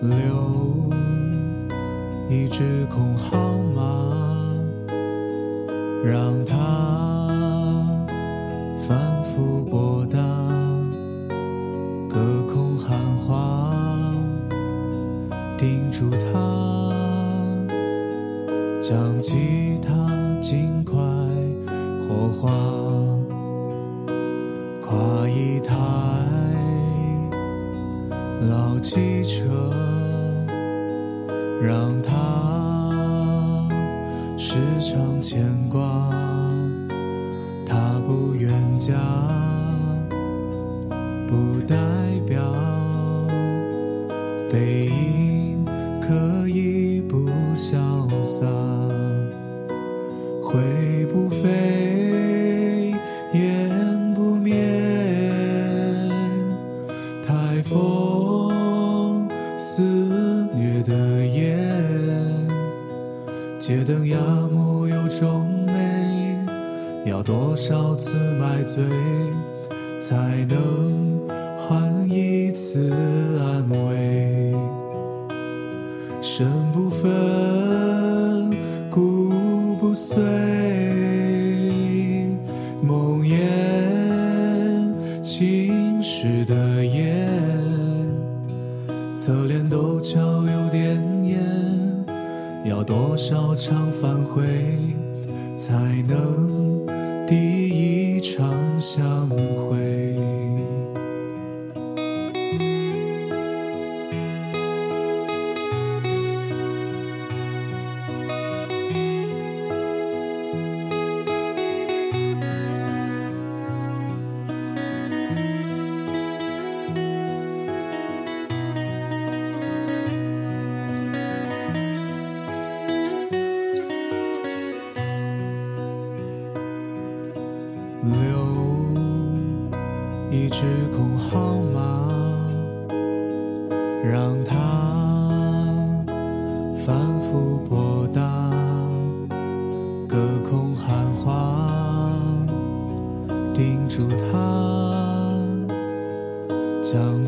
留一只空号码，让它反复拨打。吉他尽快火化，跨一台老汽车，让它时常牵挂。他不愿嫁，不代表背影可以不潇洒，灰不飞，烟不灭。台风肆虐的夜，街灯鸦木有皱眉，要多少次买醉，才能换一次安慰？身不分，要多少场反悔，才能第一场相会？留一只空号码，让它反复拨打，隔空喊话，叮嘱他，将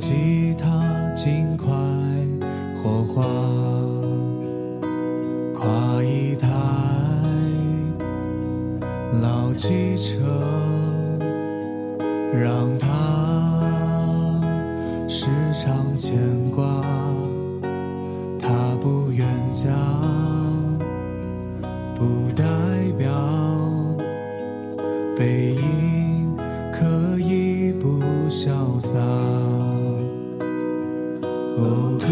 老汽车，让它时常牵挂。他不远嫁，不代表背影可以不潇洒。哦，歌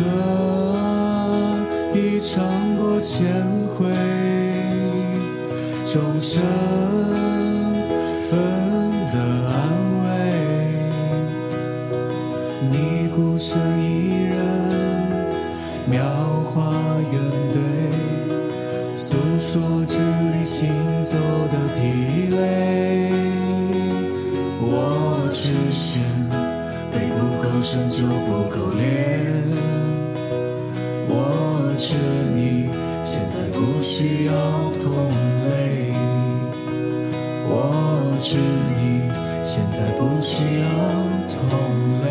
已唱过千回。众生分的安慰，你孤身一人，描画圆对，诉说支离行走的疲累。我只嫌背不够深就不够练，我知你现在不需要同类。我知你现在不需要同类。